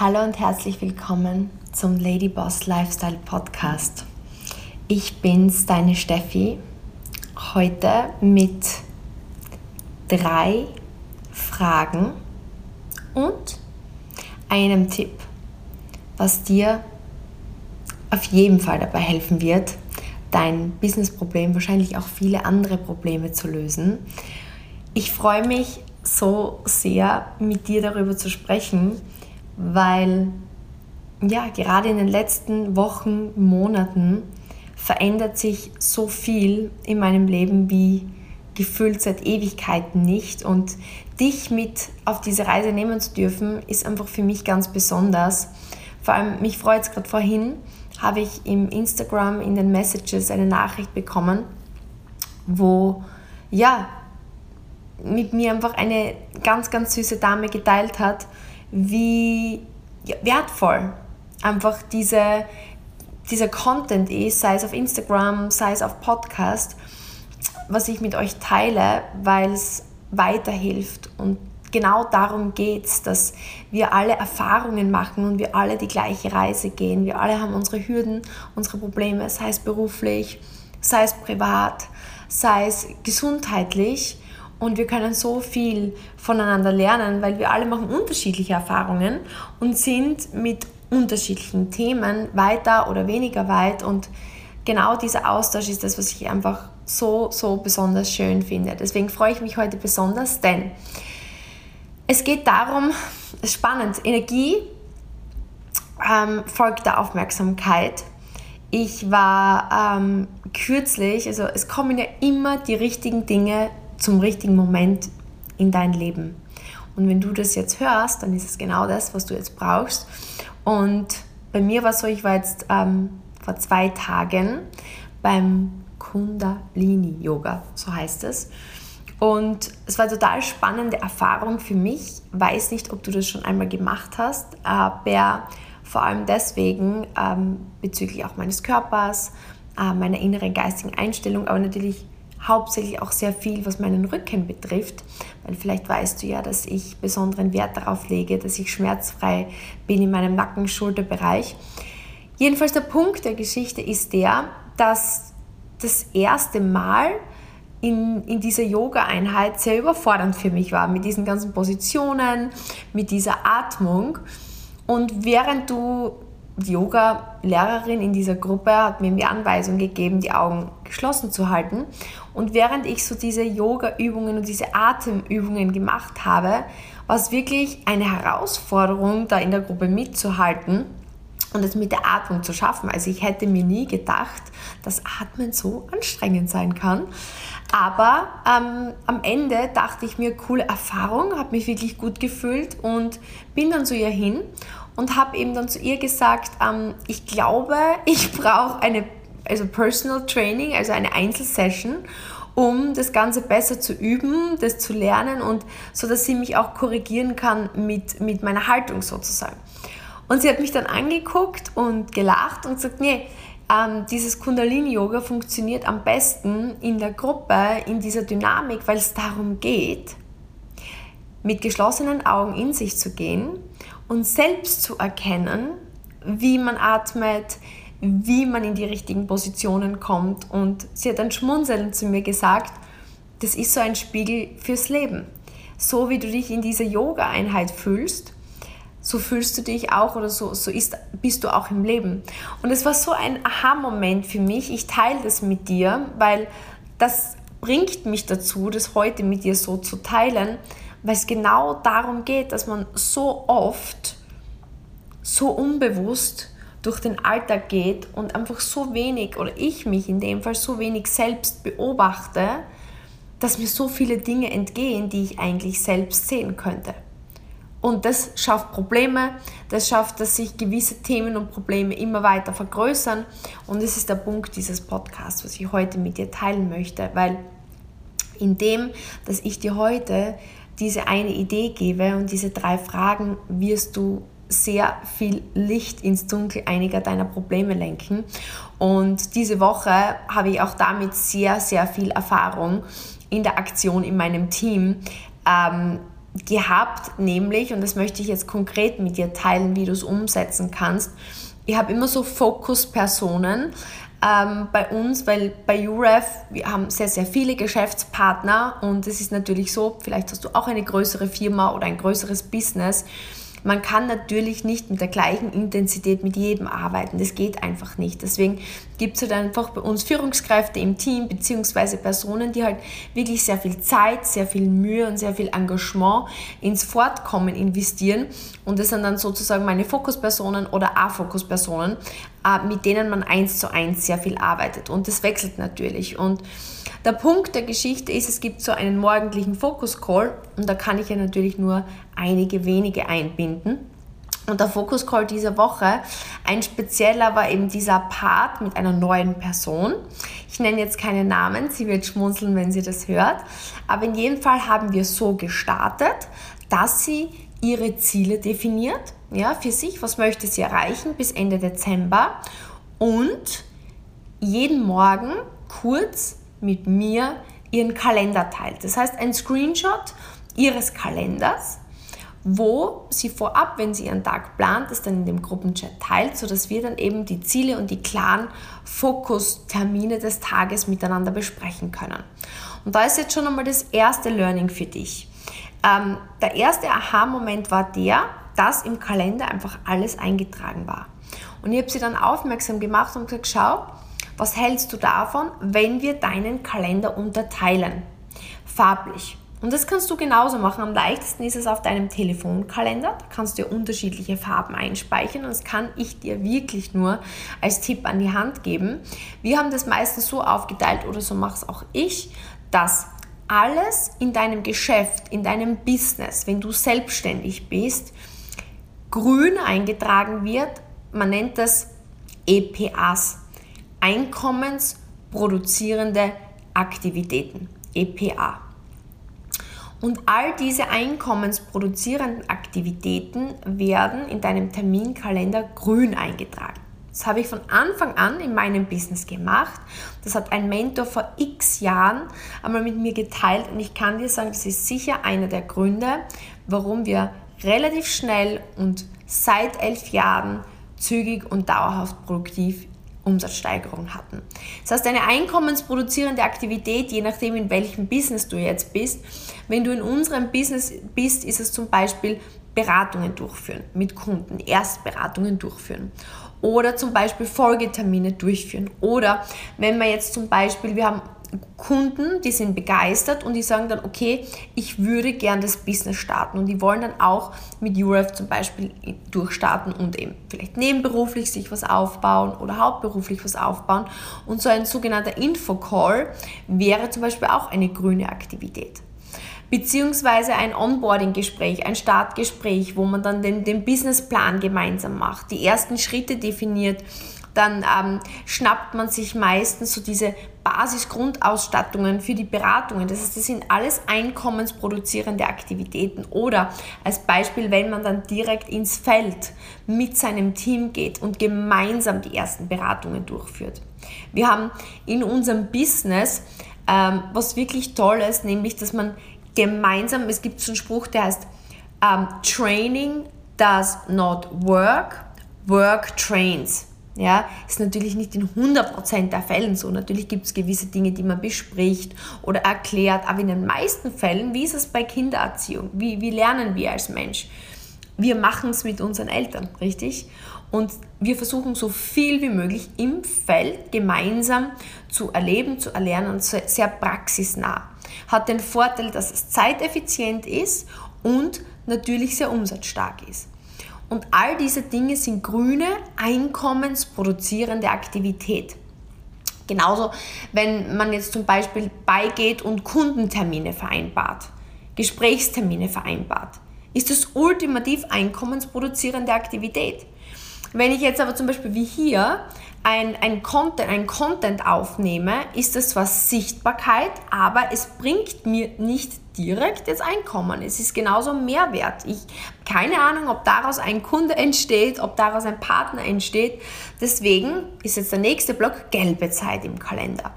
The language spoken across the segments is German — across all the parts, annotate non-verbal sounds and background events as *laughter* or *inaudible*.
Hallo und herzlich willkommen zum Lady Boss Lifestyle Podcast. Ich bin's, deine Steffi, heute mit drei Fragen und einem Tipp, was dir auf jeden Fall dabei helfen wird, dein Businessproblem, wahrscheinlich auch viele andere Probleme zu lösen. Ich freue mich so sehr, mit dir darüber zu sprechen, weil ja, gerade in den letzten Wochen, Monaten verändert sich so viel in meinem Leben wie gefühlt seit Ewigkeiten nicht. Und dich mit auf diese Reise nehmen zu dürfen, ist einfach für mich ganz besonders. Vor allem, mich freut es gerade vorhin, habe ich im Instagram in den Messages eine Nachricht bekommen, wo ja, mit mir einfach eine ganz, ganz süße Dame geteilt hat, wie wertvoll einfach diese, dieser Content ist, sei es auf Instagram, sei es auf Podcast, was ich mit euch teile, weil es weiterhilft. Und genau darum geht es, dass wir alle Erfahrungen machen und wir alle die gleiche Reise gehen. Wir alle haben unsere Hürden, unsere Probleme, sei es beruflich, sei es privat, sei es gesundheitlich. Und wir können so viel voneinander lernen, weil wir alle machen unterschiedliche Erfahrungen und sind mit unterschiedlichen Themen weiter oder weniger weit. Und genau dieser Austausch ist das, was ich einfach so, so besonders schön finde. Deswegen freue ich mich heute besonders, denn es geht darum, es ist spannend, Energie ähm, folgt der Aufmerksamkeit. Ich war ähm, kürzlich, also es kommen ja immer die richtigen Dinge zum richtigen Moment in dein Leben. Und wenn du das jetzt hörst, dann ist es genau das, was du jetzt brauchst. Und bei mir war es so, ich war jetzt ähm, vor zwei Tagen beim Kundalini-Yoga, so heißt es. Und es war eine total spannende Erfahrung für mich. Weiß nicht, ob du das schon einmal gemacht hast, aber vor allem deswegen ähm, bezüglich auch meines Körpers, äh, meiner inneren geistigen Einstellung, aber natürlich hauptsächlich auch sehr viel, was meinen Rücken betrifft, weil vielleicht weißt du ja, dass ich besonderen Wert darauf lege, dass ich schmerzfrei bin in meinem Nacken-Schulterbereich. Jedenfalls der Punkt der Geschichte ist der, dass das erste Mal in, in dieser Yoga-Einheit sehr überfordernd für mich war, mit diesen ganzen Positionen, mit dieser Atmung. Und während du Yoga-Lehrerin in dieser Gruppe hat mir die Anweisung gegeben, die Augen geschlossen zu halten. Und während ich so diese Yoga-Übungen und diese Atemübungen gemacht habe, war es wirklich eine Herausforderung, da in der Gruppe mitzuhalten und es mit der Atmung zu schaffen. Also ich hätte mir nie gedacht, dass Atmen so anstrengend sein kann. Aber ähm, am Ende dachte ich mir, coole Erfahrung, habe mich wirklich gut gefühlt und bin dann zu ihr hin und habe eben dann zu ihr gesagt, ähm, ich glaube, ich brauche eine also Personal Training, also eine Einzelsession, um das Ganze besser zu üben, das zu lernen und so, dass sie mich auch korrigieren kann mit, mit meiner Haltung sozusagen. Und sie hat mich dann angeguckt und gelacht und gesagt, nee, ähm, dieses Kundalini-Yoga funktioniert am besten in der Gruppe, in dieser Dynamik, weil es darum geht, mit geschlossenen Augen in sich zu gehen und selbst zu erkennen, wie man atmet, wie man in die richtigen Positionen kommt. Und sie hat dann schmunzelnd zu mir gesagt, das ist so ein Spiegel fürs Leben. So wie du dich in dieser Yoga-Einheit fühlst, so fühlst du dich auch oder so, so ist, bist du auch im Leben. Und es war so ein Aha-Moment für mich. Ich teile das mit dir, weil das bringt mich dazu, das heute mit dir so zu teilen, weil es genau darum geht, dass man so oft, so unbewusst durch den Alltag geht und einfach so wenig, oder ich mich in dem Fall so wenig selbst beobachte, dass mir so viele Dinge entgehen, die ich eigentlich selbst sehen könnte. Und das schafft Probleme, das schafft, dass sich gewisse Themen und Probleme immer weiter vergrößern. Und das ist der Punkt dieses Podcasts, was ich heute mit dir teilen möchte, weil in dem, dass ich dir heute diese eine Idee gebe und diese drei Fragen wirst du sehr viel Licht ins Dunkel einiger deiner Probleme lenken. Und diese Woche habe ich auch damit sehr, sehr viel Erfahrung in der Aktion in meinem Team. Ähm, gehabt, nämlich, und das möchte ich jetzt konkret mit dir teilen, wie du es umsetzen kannst. Ich habe immer so Fokuspersonen ähm, bei uns, weil bei UREF, wir haben sehr, sehr viele Geschäftspartner und es ist natürlich so, vielleicht hast du auch eine größere Firma oder ein größeres Business man kann natürlich nicht mit der gleichen Intensität mit jedem arbeiten. Das geht einfach nicht. Deswegen gibt es halt einfach bei uns Führungskräfte im Team beziehungsweise Personen, die halt wirklich sehr viel Zeit, sehr viel Mühe und sehr viel Engagement ins Fortkommen investieren. Und das sind dann sozusagen meine Fokuspersonen oder A-Fokuspersonen, mit denen man eins zu eins sehr viel arbeitet. Und das wechselt natürlich. Und der Punkt der Geschichte ist, es gibt so einen morgendlichen Fokus-Call und da kann ich ja natürlich nur einige wenige einbinden. Und der Fokus-Call dieser Woche, ein spezieller war eben dieser Part mit einer neuen Person. Ich nenne jetzt keine Namen, sie wird schmunzeln, wenn sie das hört. Aber in jedem Fall haben wir so gestartet, dass sie ihre Ziele definiert, ja, für sich, was möchte sie erreichen bis Ende Dezember und jeden Morgen kurz mit mir ihren Kalender teilt. Das heißt, ein Screenshot ihres Kalenders, wo sie vorab, wenn sie ihren Tag plant, es dann in dem Gruppenchat teilt, sodass wir dann eben die Ziele und die klaren Fokustermine des Tages miteinander besprechen können. Und da ist jetzt schon einmal das erste Learning für dich. Ähm, der erste Aha-Moment war der, dass im Kalender einfach alles eingetragen war. Und ich habe sie dann aufmerksam gemacht und gesagt, schau, was hältst du davon, wenn wir deinen Kalender unterteilen? Farblich. Und das kannst du genauso machen. Am leichtesten ist es auf deinem Telefonkalender. Da kannst du unterschiedliche Farben einspeichern und das kann ich dir wirklich nur als Tipp an die Hand geben. Wir haben das meistens so aufgeteilt oder so mache es auch ich, dass alles in deinem Geschäft, in deinem Business, wenn du selbstständig bist, grün eingetragen wird. Man nennt das EPAs. Einkommensproduzierende Aktivitäten, EPA. Und all diese einkommensproduzierenden Aktivitäten werden in deinem Terminkalender grün eingetragen. Das habe ich von Anfang an in meinem Business gemacht. Das hat ein Mentor vor x Jahren einmal mit mir geteilt und ich kann dir sagen, das ist sicher einer der Gründe, warum wir relativ schnell und seit elf Jahren zügig und dauerhaft produktiv Umsatzsteigerung hatten. Das heißt, eine einkommensproduzierende Aktivität, je nachdem in welchem Business du jetzt bist, wenn du in unserem Business bist, ist es zum Beispiel Beratungen durchführen mit Kunden, Erstberatungen durchführen oder zum Beispiel Folgetermine durchführen. Oder wenn wir jetzt zum Beispiel, wir haben Kunden, die sind begeistert und die sagen dann, okay, ich würde gern das Business starten. Und die wollen dann auch mit URF zum Beispiel durchstarten und eben vielleicht nebenberuflich sich was aufbauen oder hauptberuflich was aufbauen. Und so ein sogenannter Infocall wäre zum Beispiel auch eine grüne Aktivität beziehungsweise ein Onboarding-Gespräch, ein Startgespräch, wo man dann den, den Businessplan gemeinsam macht, die ersten Schritte definiert dann ähm, schnappt man sich meistens so diese Basisgrundausstattungen für die Beratungen. Das heißt, das sind alles einkommensproduzierende Aktivitäten. Oder als Beispiel, wenn man dann direkt ins Feld mit seinem Team geht und gemeinsam die ersten Beratungen durchführt. Wir haben in unserem Business ähm, was wirklich Tolles, nämlich dass man gemeinsam, es gibt so einen Spruch, der heißt, ähm, Training does not work, work trains. Ja, ist natürlich nicht in 100% der Fällen so. Natürlich gibt es gewisse Dinge, die man bespricht oder erklärt, aber in den meisten Fällen, wie ist es bei Kindererziehung? Wie, wie lernen wir als Mensch? Wir machen es mit unseren Eltern, richtig? Und wir versuchen so viel wie möglich im Feld gemeinsam zu erleben, zu erlernen und sehr praxisnah. Hat den Vorteil, dass es zeiteffizient ist und natürlich sehr umsatzstark ist. Und all diese Dinge sind grüne, einkommensproduzierende Aktivität. Genauso, wenn man jetzt zum Beispiel beigeht und Kundentermine vereinbart, Gesprächstermine vereinbart, ist das ultimativ einkommensproduzierende Aktivität. Wenn ich jetzt aber zum Beispiel wie hier ein, ein, Content, ein Content aufnehme, ist das zwar Sichtbarkeit, aber es bringt mir nicht direkt jetzt Einkommen. Es ist genauso Mehrwert. Ich keine Ahnung, ob daraus ein Kunde entsteht, ob daraus ein Partner entsteht. Deswegen ist jetzt der nächste Block gelbe Zeit im Kalender.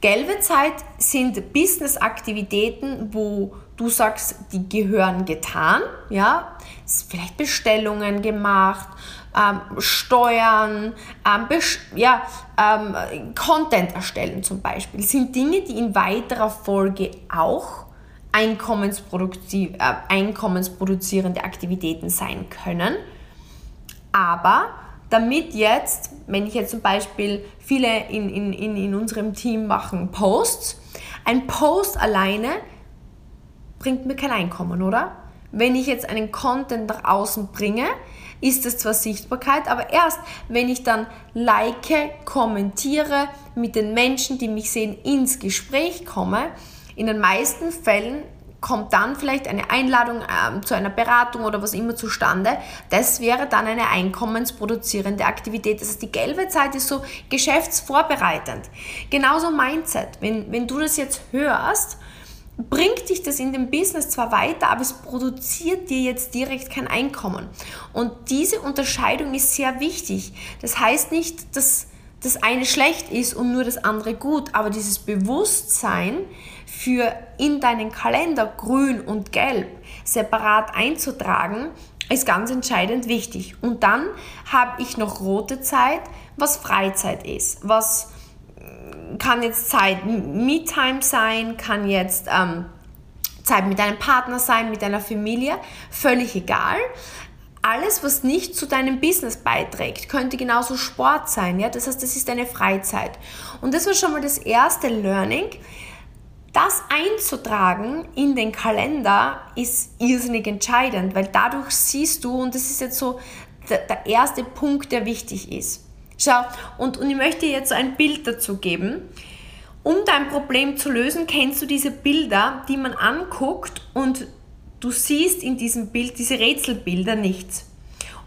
Gelbe Zeit sind Business-Aktivitäten, wo du sagst, die gehören getan, ja, vielleicht Bestellungen gemacht, ähm, Steuern, ähm, ja, ähm, Content erstellen zum Beispiel, sind Dinge, die in weiterer Folge auch äh, einkommensproduzierende Aktivitäten sein können. Aber damit jetzt, wenn ich jetzt zum Beispiel viele in, in, in, in unserem Team machen Posts, ein Post alleine bringt mir kein Einkommen, oder? Wenn ich jetzt einen Content nach außen bringe, ist es zwar Sichtbarkeit, aber erst wenn ich dann like, kommentiere, mit den Menschen, die mich sehen, ins Gespräch komme, in den meisten Fällen kommt dann vielleicht eine Einladung ähm, zu einer Beratung oder was immer zustande. Das wäre dann eine einkommensproduzierende Aktivität. Das heißt, die gelbe Zeit ist so geschäftsvorbereitend. Genauso Mindset. Wenn, wenn du das jetzt hörst, bringt dich das in dem Business zwar weiter, aber es produziert dir jetzt direkt kein Einkommen. Und diese Unterscheidung ist sehr wichtig. Das heißt nicht, dass das eine schlecht ist und nur das andere gut, aber dieses Bewusstsein für in deinen Kalender grün und gelb separat einzutragen, ist ganz entscheidend wichtig. Und dann habe ich noch rote Zeit, was Freizeit ist, was kann jetzt Zeit Me-Time sein, kann jetzt ähm, Zeit mit deinem Partner sein, mit deiner Familie, völlig egal. Alles, was nicht zu deinem Business beiträgt, könnte genauso Sport sein. Ja? Das heißt, das ist deine Freizeit. Und das war schon mal das erste Learning. Das einzutragen in den Kalender ist irrsinnig entscheidend, weil dadurch siehst du, und das ist jetzt so der, der erste Punkt, der wichtig ist. Schau, und, und ich möchte jetzt ein Bild dazu geben. Um dein Problem zu lösen, kennst du diese Bilder, die man anguckt und du siehst in diesem Bild diese Rätselbilder nichts.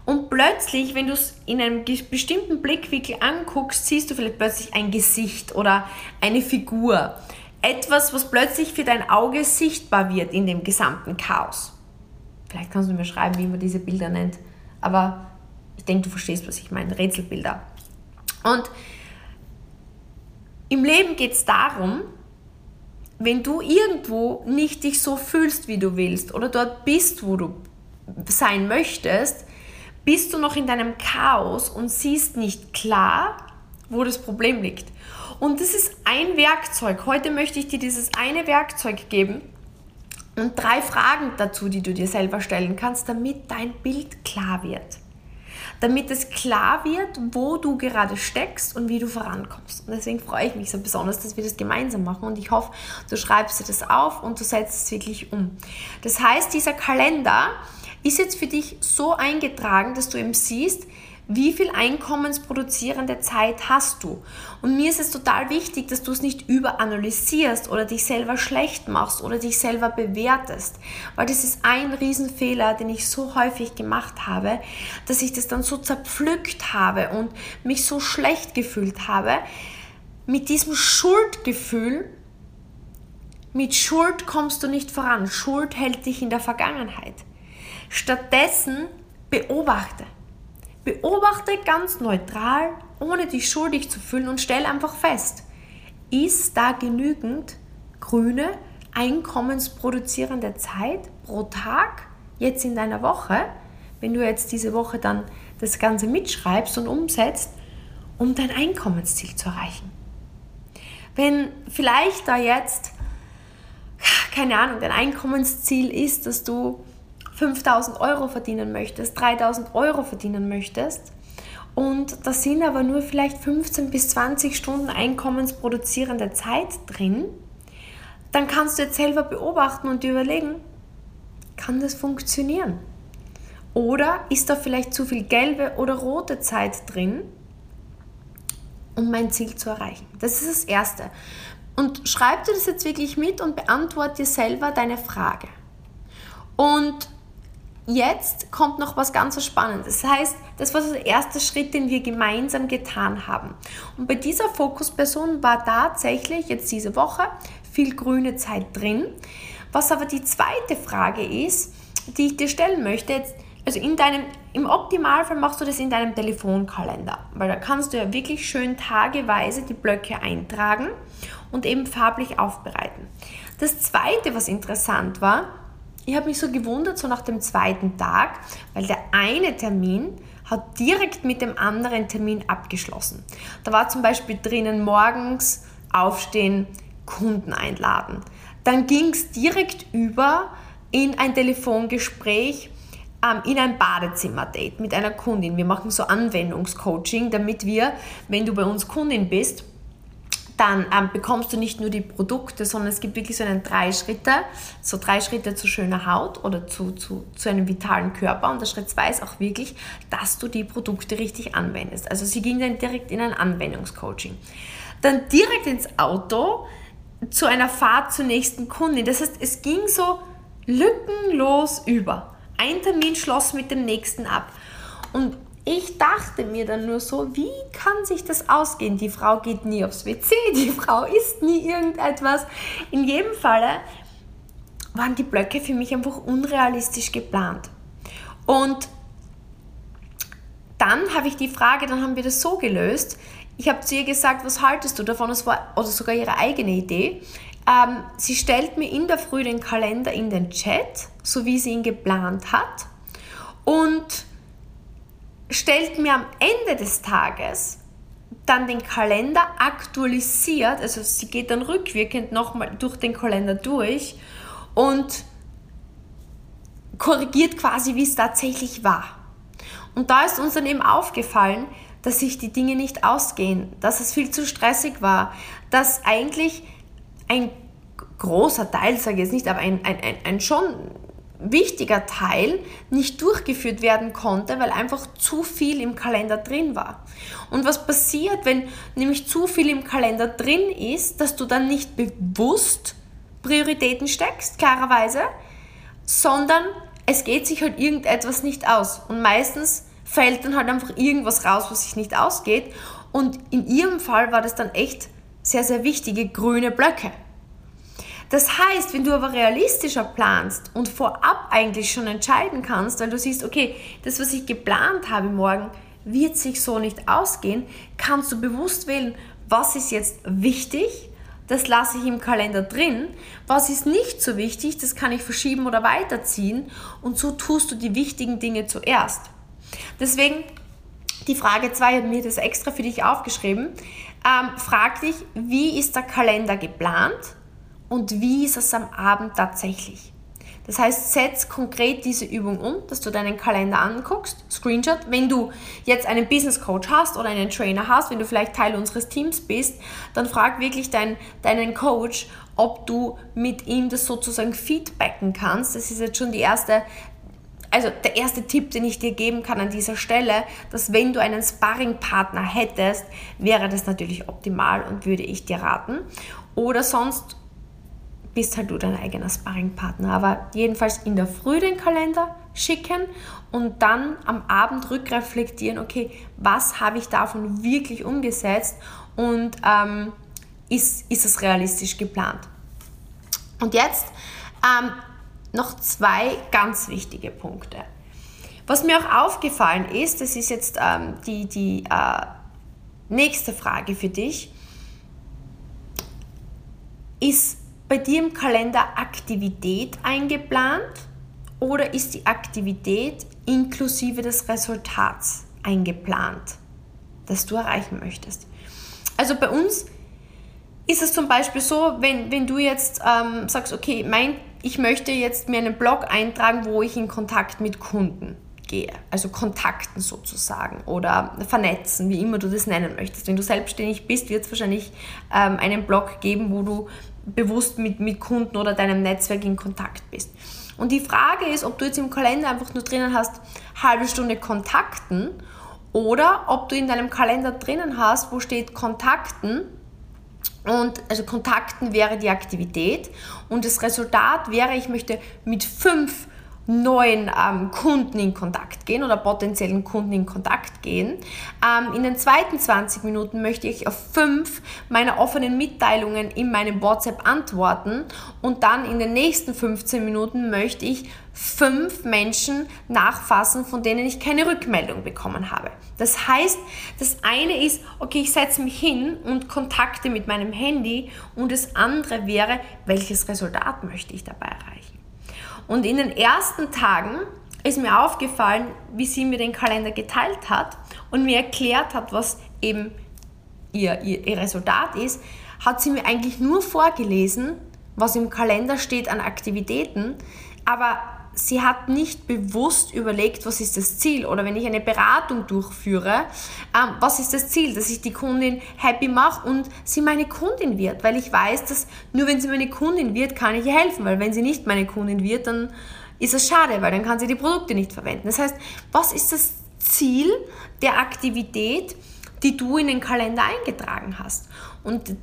Und plötzlich, wenn du es in einem bestimmten Blickwinkel anguckst, siehst du vielleicht plötzlich ein Gesicht oder eine Figur. Etwas, was plötzlich für dein Auge sichtbar wird in dem gesamten Chaos. Vielleicht kannst du mir schreiben, wie man diese Bilder nennt. Aber ich denke, du verstehst, was ich meine. Rätselbilder. Und im Leben geht es darum, wenn du irgendwo nicht dich so fühlst, wie du willst, oder dort bist, wo du sein möchtest, bist du noch in deinem Chaos und siehst nicht klar, wo das Problem liegt. Und das ist ein Werkzeug. Heute möchte ich dir dieses eine Werkzeug geben und drei Fragen dazu, die du dir selber stellen kannst, damit dein Bild klar wird damit es klar wird, wo du gerade steckst und wie du vorankommst. Und deswegen freue ich mich so besonders, dass wir das gemeinsam machen und ich hoffe, du schreibst dir das auf und du setzt es wirklich um. Das heißt, dieser Kalender ist jetzt für dich so eingetragen, dass du eben siehst, wie viel einkommensproduzierende Zeit hast du? Und mir ist es total wichtig, dass du es nicht überanalysierst oder dich selber schlecht machst oder dich selber bewertest, weil das ist ein Riesenfehler, den ich so häufig gemacht habe, dass ich das dann so zerpflückt habe und mich so schlecht gefühlt habe. Mit diesem Schuldgefühl, mit Schuld kommst du nicht voran. Schuld hält dich in der Vergangenheit. Stattdessen beobachte. Beobachte ganz neutral, ohne dich schuldig zu fühlen und stell einfach fest, ist da genügend grüne, einkommensproduzierende Zeit pro Tag jetzt in deiner Woche, wenn du jetzt diese Woche dann das Ganze mitschreibst und umsetzt, um dein Einkommensziel zu erreichen. Wenn vielleicht da jetzt, keine Ahnung, dein Einkommensziel ist, dass du 5000 Euro verdienen möchtest, 3000 Euro verdienen möchtest und da sind aber nur vielleicht 15 bis 20 Stunden einkommensproduzierende Zeit drin, dann kannst du jetzt selber beobachten und dir überlegen, kann das funktionieren? Oder ist da vielleicht zu viel gelbe oder rote Zeit drin, um mein Ziel zu erreichen? Das ist das Erste. Und schreib dir das jetzt wirklich mit und beantworte dir selber deine Frage. Und jetzt kommt noch was ganz Spannendes. Das heißt, das war der erste Schritt, den wir gemeinsam getan haben. Und bei dieser Fokusperson war tatsächlich jetzt diese Woche viel grüne Zeit drin. Was aber die zweite Frage ist, die ich dir stellen möchte, jetzt, also in deinem, im Optimalfall machst du das in deinem Telefonkalender, weil da kannst du ja wirklich schön tageweise die Blöcke eintragen und eben farblich aufbereiten. Das zweite, was interessant war, ich habe mich so gewundert, so nach dem zweiten Tag, weil der eine Termin hat direkt mit dem anderen Termin abgeschlossen. Da war zum Beispiel drinnen morgens aufstehen, Kunden einladen. Dann ging es direkt über in ein Telefongespräch, ähm, in ein Badezimmer-Date mit einer Kundin. Wir machen so Anwendungscoaching, damit wir, wenn du bei uns Kundin bist, dann ähm, bekommst du nicht nur die Produkte, sondern es gibt wirklich so einen drei Schritte, so drei Schritte zu schöner Haut oder zu, zu, zu einem vitalen Körper. Und der Schritt zwei ist auch wirklich, dass du die Produkte richtig anwendest. Also sie ging dann direkt in ein Anwendungscoaching. Dann direkt ins Auto zu einer Fahrt zur nächsten Kundin. Das heißt, es ging so lückenlos über. Ein Termin schloss mit dem nächsten ab. Und ich dachte mir dann nur so, wie kann sich das ausgehen? Die Frau geht nie aufs WC, *laughs* die Frau isst nie irgendetwas. In jedem Falle waren die Blöcke für mich einfach unrealistisch geplant. Und dann habe ich die Frage, dann haben wir das so gelöst. Ich habe zu ihr gesagt, was haltest du davon? Das war oder sogar ihre eigene Idee. Ähm, sie stellt mir in der Früh den Kalender in den Chat, so wie sie ihn geplant hat. Und stellt mir am Ende des Tages dann den Kalender aktualisiert, also sie geht dann rückwirkend nochmal durch den Kalender durch und korrigiert quasi, wie es tatsächlich war. Und da ist uns dann eben aufgefallen, dass sich die Dinge nicht ausgehen, dass es viel zu stressig war, dass eigentlich ein großer Teil, sage ich jetzt nicht, aber ein, ein, ein, ein schon wichtiger Teil nicht durchgeführt werden konnte, weil einfach zu viel im Kalender drin war. Und was passiert, wenn nämlich zu viel im Kalender drin ist, dass du dann nicht bewusst Prioritäten steckst, klarerweise, sondern es geht sich halt irgendetwas nicht aus. Und meistens fällt dann halt einfach irgendwas raus, was sich nicht ausgeht. Und in ihrem Fall war das dann echt sehr, sehr wichtige grüne Blöcke. Das heißt, wenn du aber realistischer planst und vorab eigentlich schon entscheiden kannst, weil du siehst, okay, das, was ich geplant habe morgen, wird sich so nicht ausgehen, kannst du bewusst wählen, was ist jetzt wichtig, das lasse ich im Kalender drin, was ist nicht so wichtig, das kann ich verschieben oder weiterziehen und so tust du die wichtigen Dinge zuerst. Deswegen die Frage 2, ich mir das extra für dich aufgeschrieben. Ähm, frag dich, wie ist der Kalender geplant? Und wie ist es am Abend tatsächlich. Das heißt, setz konkret diese Übung um, dass du deinen Kalender anguckst, Screenshot. Wenn du jetzt einen Business Coach hast oder einen Trainer hast, wenn du vielleicht Teil unseres Teams bist, dann frag wirklich dein, deinen Coach, ob du mit ihm das sozusagen feedbacken kannst. Das ist jetzt schon die erste, also der erste Tipp, den ich dir geben kann an dieser Stelle, dass wenn du einen Sparringpartner hättest, wäre das natürlich optimal und würde ich dir raten. Oder sonst bist halt du dein eigener Sparringpartner. Aber jedenfalls in der Früh den Kalender schicken und dann am Abend rückreflektieren, okay, was habe ich davon wirklich umgesetzt und ähm, ist, ist es realistisch geplant. Und jetzt ähm, noch zwei ganz wichtige Punkte. Was mir auch aufgefallen ist, das ist jetzt ähm, die, die äh, nächste Frage für dich, ist bei dir im Kalender Aktivität eingeplant oder ist die Aktivität inklusive des Resultats eingeplant, das du erreichen möchtest? Also bei uns ist es zum Beispiel so, wenn, wenn du jetzt ähm, sagst, okay, mein, ich möchte jetzt mir einen Blog eintragen, wo ich in Kontakt mit Kunden gehe, also Kontakten sozusagen oder vernetzen, wie immer du das nennen möchtest. Wenn du selbstständig bist, wird es wahrscheinlich ähm, einen Blog geben, wo du bewusst mit, mit Kunden oder deinem Netzwerk in Kontakt bist. Und die Frage ist, ob du jetzt im Kalender einfach nur drinnen hast, halbe Stunde Kontakten oder ob du in deinem Kalender drinnen hast, wo steht Kontakten und also Kontakten wäre die Aktivität und das Resultat wäre, ich möchte mit fünf neuen ähm, Kunden in Kontakt gehen oder potenziellen Kunden in Kontakt gehen. Ähm, in den zweiten 20 Minuten möchte ich auf fünf meiner offenen Mitteilungen in meinem WhatsApp antworten und dann in den nächsten 15 Minuten möchte ich fünf Menschen nachfassen, von denen ich keine Rückmeldung bekommen habe. Das heißt, das eine ist, okay, ich setze mich hin und kontakte mit meinem Handy und das andere wäre, welches Resultat möchte ich dabei erreichen. Und in den ersten Tagen ist mir aufgefallen, wie sie mir den Kalender geteilt hat und mir erklärt hat, was eben ihr, ihr, ihr Resultat ist, hat sie mir eigentlich nur vorgelesen, was im Kalender steht an Aktivitäten, aber sie hat nicht bewusst überlegt, was ist das Ziel. Oder wenn ich eine Beratung durchführe, ähm, was ist das Ziel? Dass ich die Kundin happy mache und sie meine Kundin wird. Weil ich weiß, dass nur wenn sie meine Kundin wird, kann ich ihr helfen. Weil wenn sie nicht meine Kundin wird, dann ist es schade, weil dann kann sie die Produkte nicht verwenden. Das heißt, was ist das Ziel der Aktivität, die du in den Kalender eingetragen hast? Und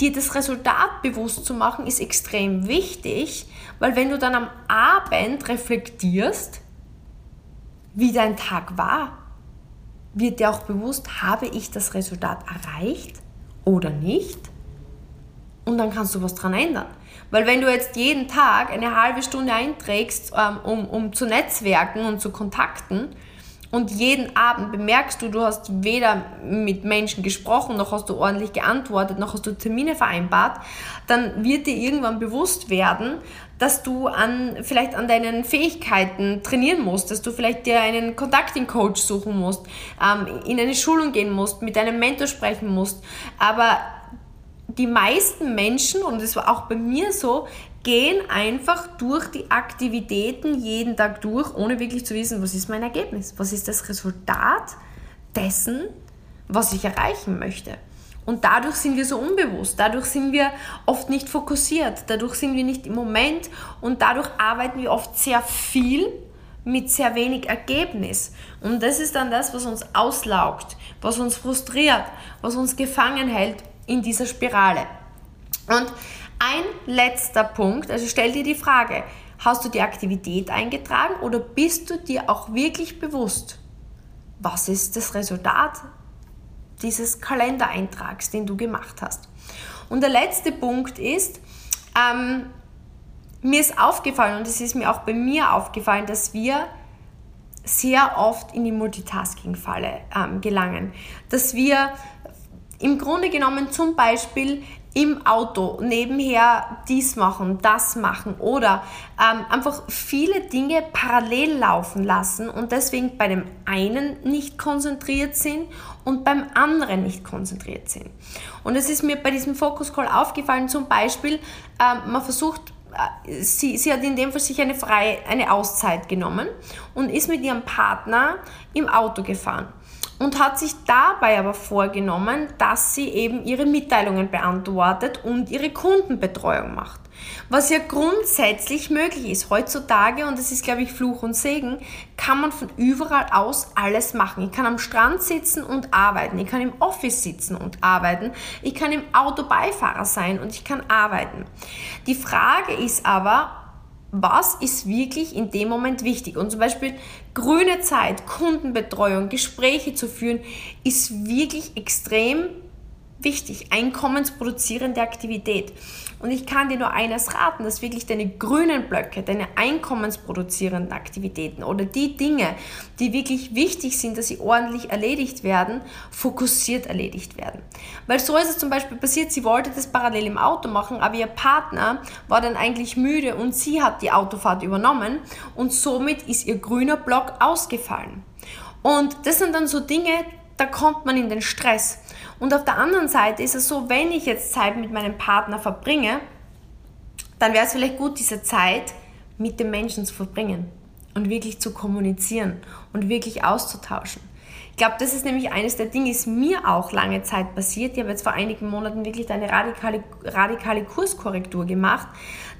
dir das Resultat bewusst zu machen, ist extrem wichtig, weil wenn du dann am Abend reflektierst, wie dein Tag war, wird dir auch bewusst, habe ich das Resultat erreicht oder nicht? Und dann kannst du was dran ändern. Weil wenn du jetzt jeden Tag eine halbe Stunde einträgst, ähm, um, um zu netzwerken und zu kontakten, und jeden Abend bemerkst du, du hast weder mit Menschen gesprochen, noch hast du ordentlich geantwortet, noch hast du Termine vereinbart, dann wird dir irgendwann bewusst werden, dass du an, vielleicht an deinen Fähigkeiten trainieren musst, dass du vielleicht dir einen Contacting-Coach suchen musst, ähm, in eine Schulung gehen musst, mit deinem Mentor sprechen musst. Aber die meisten Menschen, und das war auch bei mir so, gehen einfach durch die Aktivitäten jeden Tag durch, ohne wirklich zu wissen, was ist mein Ergebnis, was ist das Resultat dessen, was ich erreichen möchte. Und dadurch sind wir so unbewusst, dadurch sind wir oft nicht fokussiert, dadurch sind wir nicht im Moment und dadurch arbeiten wir oft sehr viel mit sehr wenig Ergebnis. Und das ist dann das, was uns auslaugt, was uns frustriert, was uns gefangen hält in dieser Spirale. Und ein letzter Punkt, also stell dir die Frage, hast du die Aktivität eingetragen oder bist du dir auch wirklich bewusst, was ist das Resultat dieses Kalendereintrags, den du gemacht hast? Und der letzte Punkt ist, ähm, mir ist aufgefallen und es ist mir auch bei mir aufgefallen, dass wir sehr oft in die Multitasking-Falle ähm, gelangen. Dass wir im Grunde genommen zum Beispiel im Auto nebenher dies machen, das machen oder ähm, einfach viele Dinge parallel laufen lassen und deswegen bei dem einen nicht konzentriert sind und beim anderen nicht konzentriert sind. Und es ist mir bei diesem Focus Call aufgefallen, zum Beispiel, ähm, man versucht, äh, Sie, sie, hat in dem Fall sich eine, freie, eine Auszeit genommen und ist mit ihrem Partner im Auto gefahren und hat sich dabei aber vorgenommen, dass sie eben ihre Mitteilungen beantwortet und ihre Kundenbetreuung macht. Was ja grundsätzlich möglich ist. Heutzutage, und das ist, glaube ich, Fluch und Segen, kann man von überall aus alles machen. Ich kann am Strand sitzen und arbeiten. Ich kann im Office sitzen und arbeiten. Ich kann im Auto Beifahrer sein und ich kann arbeiten. Die Frage ist aber, was ist wirklich in dem Moment wichtig. Und zum Beispiel grüne Zeit, Kundenbetreuung, Gespräche zu führen, ist wirklich extrem wichtig, einkommensproduzierende Aktivität. Und ich kann dir nur eines raten, dass wirklich deine grünen Blöcke, deine einkommensproduzierenden Aktivitäten oder die Dinge, die wirklich wichtig sind, dass sie ordentlich erledigt werden, fokussiert erledigt werden. Weil so ist es zum Beispiel passiert, sie wollte das parallel im Auto machen, aber ihr Partner war dann eigentlich müde und sie hat die Autofahrt übernommen und somit ist ihr grüner Block ausgefallen. Und das sind dann so Dinge, da kommt man in den Stress. Und auf der anderen Seite ist es so, wenn ich jetzt Zeit mit meinem Partner verbringe, dann wäre es vielleicht gut, diese Zeit mit dem Menschen zu verbringen und wirklich zu kommunizieren und wirklich auszutauschen. Ich glaube, das ist nämlich eines der Dinge, ist mir auch lange Zeit passiert. Ich habe jetzt vor einigen Monaten wirklich eine radikale, radikale Kurskorrektur gemacht,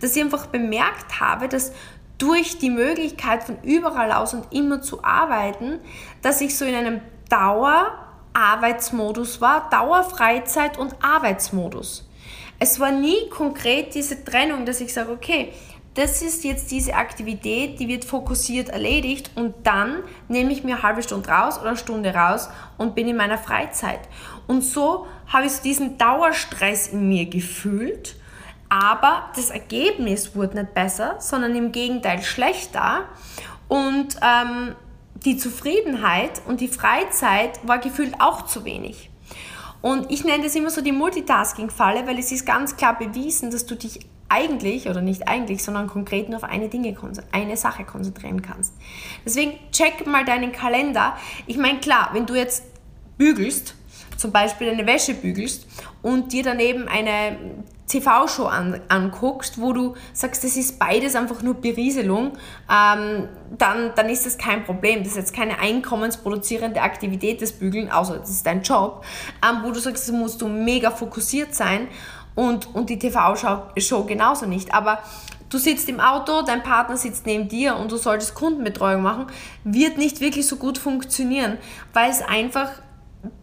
dass ich einfach bemerkt habe, dass durch die Möglichkeit von überall aus und immer zu arbeiten, dass ich so in einem Dauer Arbeitsmodus war, Dauerfreizeit und Arbeitsmodus. Es war nie konkret diese Trennung, dass ich sage, okay, das ist jetzt diese Aktivität, die wird fokussiert erledigt und dann nehme ich mir eine halbe Stunde raus oder eine Stunde raus und bin in meiner Freizeit. Und so habe ich so diesen Dauerstress in mir gefühlt, aber das Ergebnis wurde nicht besser, sondern im Gegenteil schlechter und ähm, die Zufriedenheit und die Freizeit war gefühlt auch zu wenig. Und ich nenne das immer so die Multitasking-Falle, weil es ist ganz klar bewiesen, dass du dich eigentlich, oder nicht eigentlich, sondern konkret nur auf eine Dinge, eine Sache konzentrieren kannst. Deswegen check mal deinen Kalender. Ich meine, klar, wenn du jetzt bügelst, zum Beispiel eine Wäsche bügelst und dir daneben eine TV-Show an, anguckst, wo du sagst, das ist beides einfach nur Berieselung, ähm, dann, dann ist das kein Problem. Das ist jetzt keine einkommensproduzierende Aktivität des Bügeln, außer das ist dein Job, ähm, wo du sagst, da musst du mega fokussiert sein und, und die TV-Show genauso nicht. Aber du sitzt im Auto, dein Partner sitzt neben dir und du solltest Kundenbetreuung machen, wird nicht wirklich so gut funktionieren, weil es einfach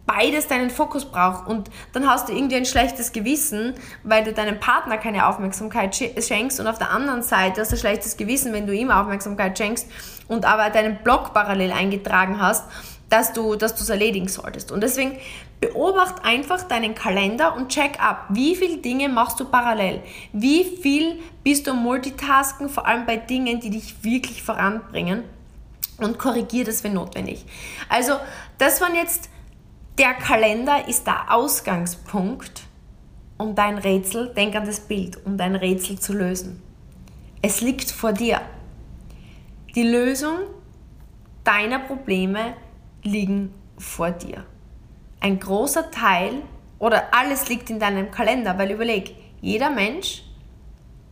beides deinen Fokus braucht und dann hast du irgendwie ein schlechtes Gewissen, weil du deinem Partner keine Aufmerksamkeit schenkst und auf der anderen Seite hast du ein schlechtes Gewissen, wenn du ihm Aufmerksamkeit schenkst und aber deinen Blog parallel eingetragen hast, dass du dass es erledigen solltest. Und deswegen beobacht einfach deinen Kalender und check ab, wie viele Dinge machst du parallel? Wie viel bist du Multitasken, vor allem bei Dingen, die dich wirklich voranbringen? Und korrigier das, wenn notwendig. Also, das waren jetzt der Kalender ist der Ausgangspunkt, um dein Rätsel, denk an das Bild, um dein Rätsel zu lösen. Es liegt vor dir. Die Lösung deiner Probleme liegen vor dir. Ein großer Teil oder alles liegt in deinem Kalender, weil überleg, jeder Mensch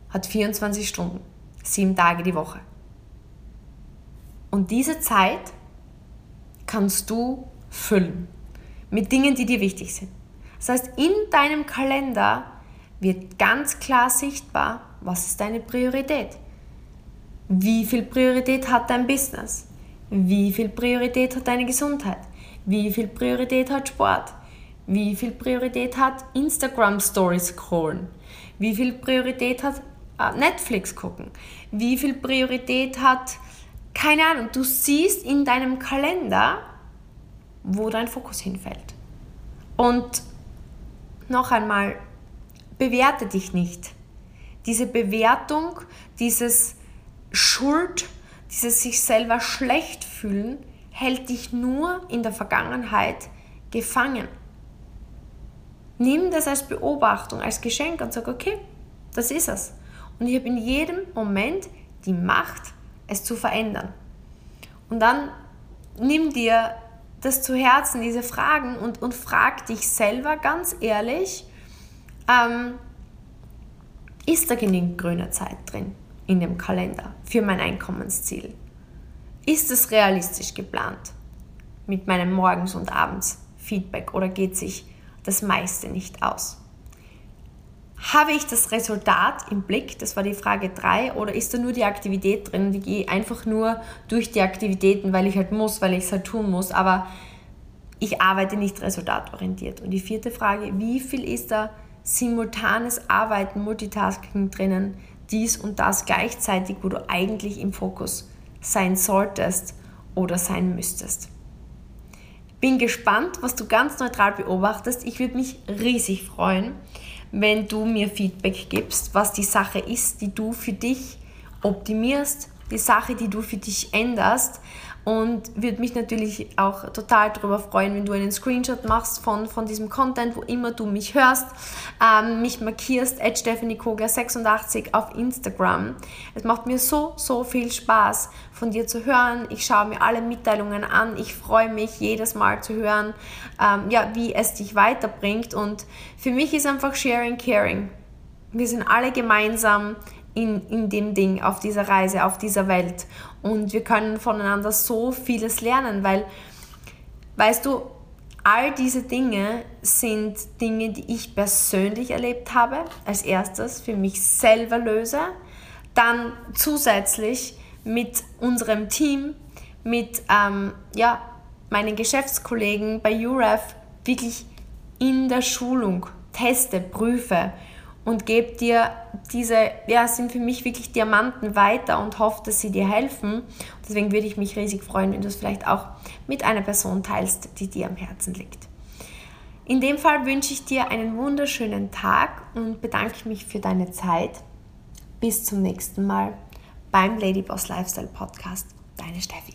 hat 24 Stunden, sieben Tage die Woche. Und diese Zeit kannst du füllen mit Dingen, die dir wichtig sind. Das heißt, in deinem Kalender wird ganz klar sichtbar, was ist deine Priorität. Wie viel Priorität hat dein Business? Wie viel Priorität hat deine Gesundheit? Wie viel Priorität hat Sport? Wie viel Priorität hat Instagram Stories scrollen? Wie viel Priorität hat äh, Netflix gucken? Wie viel Priorität hat keine Ahnung, du siehst in deinem Kalender, wo dein Fokus hinfällt. Und noch einmal, bewerte dich nicht. Diese Bewertung, dieses Schuld, dieses sich selber schlecht fühlen, hält dich nur in der Vergangenheit gefangen. Nimm das als Beobachtung, als Geschenk und sag, okay, das ist es. Und ich habe in jedem Moment die Macht, es zu verändern. Und dann nimm dir das zu Herzen, diese Fragen und, und frag dich selber ganz ehrlich, ähm, ist da genügend grüne Zeit drin in dem Kalender für mein Einkommensziel? Ist es realistisch geplant mit meinem Morgens- und Abends Feedback oder geht sich das meiste nicht aus? Habe ich das Resultat im Blick? Das war die Frage 3. Oder ist da nur die Aktivität drin? Ich gehe einfach nur durch die Aktivitäten, weil ich halt muss, weil ich es halt tun muss. Aber ich arbeite nicht resultatorientiert. Und die vierte Frage, wie viel ist da simultanes Arbeiten, Multitasking drinnen, dies und das gleichzeitig, wo du eigentlich im Fokus sein solltest oder sein müsstest? Bin gespannt, was du ganz neutral beobachtest. Ich würde mich riesig freuen, wenn du mir Feedback gibst, was die Sache ist, die du für dich optimierst, die Sache, die du für dich änderst. Und würde mich natürlich auch total darüber freuen, wenn du einen Screenshot machst von, von diesem Content, wo immer du mich hörst, ähm, mich markierst, at stephaниekogler86 auf Instagram. Es macht mir so, so viel Spaß, von dir zu hören. Ich schaue mir alle Mitteilungen an. Ich freue mich jedes Mal zu hören, ähm, ja, wie es dich weiterbringt. Und für mich ist einfach Sharing Caring. Wir sind alle gemeinsam in, in dem Ding, auf dieser Reise, auf dieser Welt. Und wir können voneinander so vieles lernen, weil, weißt du, all diese Dinge sind Dinge, die ich persönlich erlebt habe, als erstes für mich selber löse, dann zusätzlich mit unserem Team, mit ähm, ja, meinen Geschäftskollegen bei UREF wirklich in der Schulung teste, prüfe und gebe dir diese, ja, sind für mich wirklich Diamanten weiter und hoffe, dass sie dir helfen. Deswegen würde ich mich riesig freuen, wenn du es vielleicht auch mit einer Person teilst, die dir am Herzen liegt. In dem Fall wünsche ich dir einen wunderschönen Tag und bedanke mich für deine Zeit. Bis zum nächsten Mal beim Ladyboss Lifestyle Podcast. Deine Steffi.